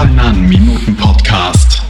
Bananen Minuten Podcast.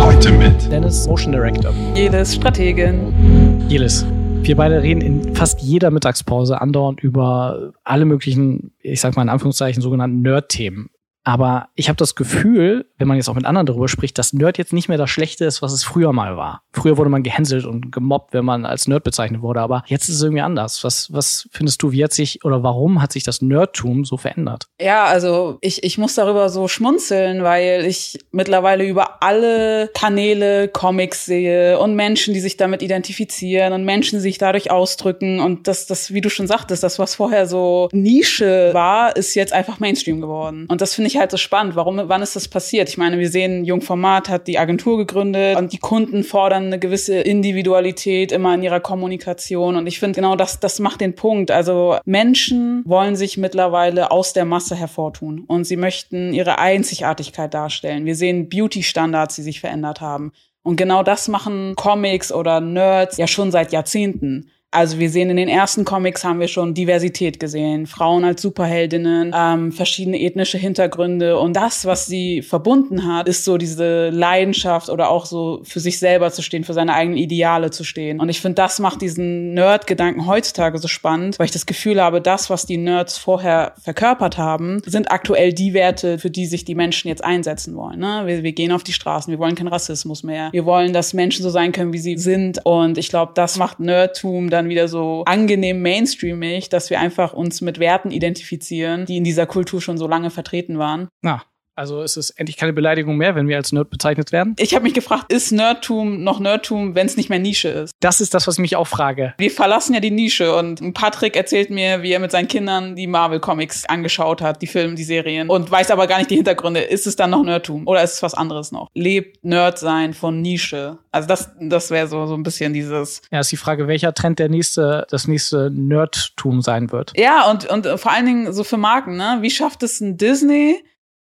Heute mit Dennis, Motion Director. Jedes Strategen. Jelis. Wir beide reden in fast jeder Mittagspause andauernd über alle möglichen, ich sag mal in Anführungszeichen, sogenannten Nerd-Themen. Aber ich habe das Gefühl, wenn man jetzt auch mit anderen darüber spricht, dass Nerd jetzt nicht mehr das Schlechte ist, was es früher mal war. Früher wurde man gehänselt und gemobbt, wenn man als Nerd bezeichnet wurde, aber jetzt ist es irgendwie anders. Was, was findest du, wie hat sich oder warum hat sich das Nerdtum so verändert? Ja, also ich, ich muss darüber so schmunzeln, weil ich mittlerweile über alle Kanäle Comics sehe und Menschen, die sich damit identifizieren und Menschen, die sich dadurch ausdrücken und das, das, wie du schon sagtest, das, was vorher so Nische war, ist jetzt einfach Mainstream geworden. Und das finde ich ich halt so spannend. Warum, wann ist das passiert? Ich meine, wir sehen, Jungformat hat die Agentur gegründet und die Kunden fordern eine gewisse Individualität immer in ihrer Kommunikation. Und ich finde genau das, das macht den Punkt. Also Menschen wollen sich mittlerweile aus der Masse hervortun und sie möchten ihre Einzigartigkeit darstellen. Wir sehen Beauty-Standards, die sich verändert haben. Und genau das machen Comics oder Nerds ja schon seit Jahrzehnten. Also wir sehen in den ersten Comics haben wir schon Diversität gesehen, Frauen als Superheldinnen, ähm, verschiedene ethnische Hintergründe und das, was sie verbunden hat, ist so diese Leidenschaft oder auch so für sich selber zu stehen, für seine eigenen Ideale zu stehen. Und ich finde, das macht diesen Nerd-Gedanken heutzutage so spannend, weil ich das Gefühl habe, das, was die Nerds vorher verkörpert haben, sind aktuell die Werte, für die sich die Menschen jetzt einsetzen wollen. Ne? Wir, wir gehen auf die Straßen, wir wollen keinen Rassismus mehr, wir wollen, dass Menschen so sein können, wie sie sind. Und ich glaube, das macht Nerdtum dann dann wieder so angenehm mainstreamig, dass wir einfach uns mit Werten identifizieren, die in dieser Kultur schon so lange vertreten waren. Na, also ist es endlich keine Beleidigung mehr, wenn wir als Nerd bezeichnet werden? Ich habe mich gefragt, ist Nerdtum noch Nerdtum, wenn es nicht mehr Nische ist? Das ist das, was ich mich auch frage. Wir verlassen ja die Nische und Patrick erzählt mir, wie er mit seinen Kindern die Marvel-Comics angeschaut hat, die Filme, die Serien und weiß aber gar nicht die Hintergründe. Ist es dann noch Nerdtum oder ist es was anderes noch? Lebt Nerd sein von Nische? Also das, das wäre so, so ein bisschen dieses. Ja, ist die Frage, welcher Trend der nächste, das nächste Nerdtum sein wird. Ja, und, und vor allen Dingen so für Marken, ne? Wie schafft es ein Disney,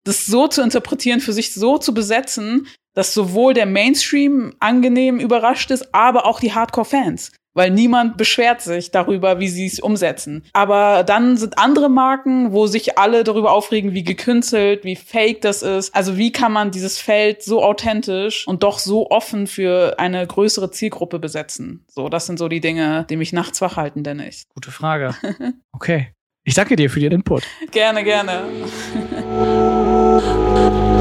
das so zu interpretieren, für sich so zu besetzen, dass sowohl der Mainstream angenehm überrascht ist, aber auch die Hardcore-Fans. Weil niemand beschwert sich darüber, wie sie es umsetzen. Aber dann sind andere Marken, wo sich alle darüber aufregen, wie gekünstelt, wie fake das ist. Also wie kann man dieses Feld so authentisch und doch so offen für eine größere Zielgruppe besetzen? So, das sind so die Dinge, die mich nachts wach halten, Dennis. Gute Frage. Okay. Ich danke dir für den Input. Gerne, gerne. 我。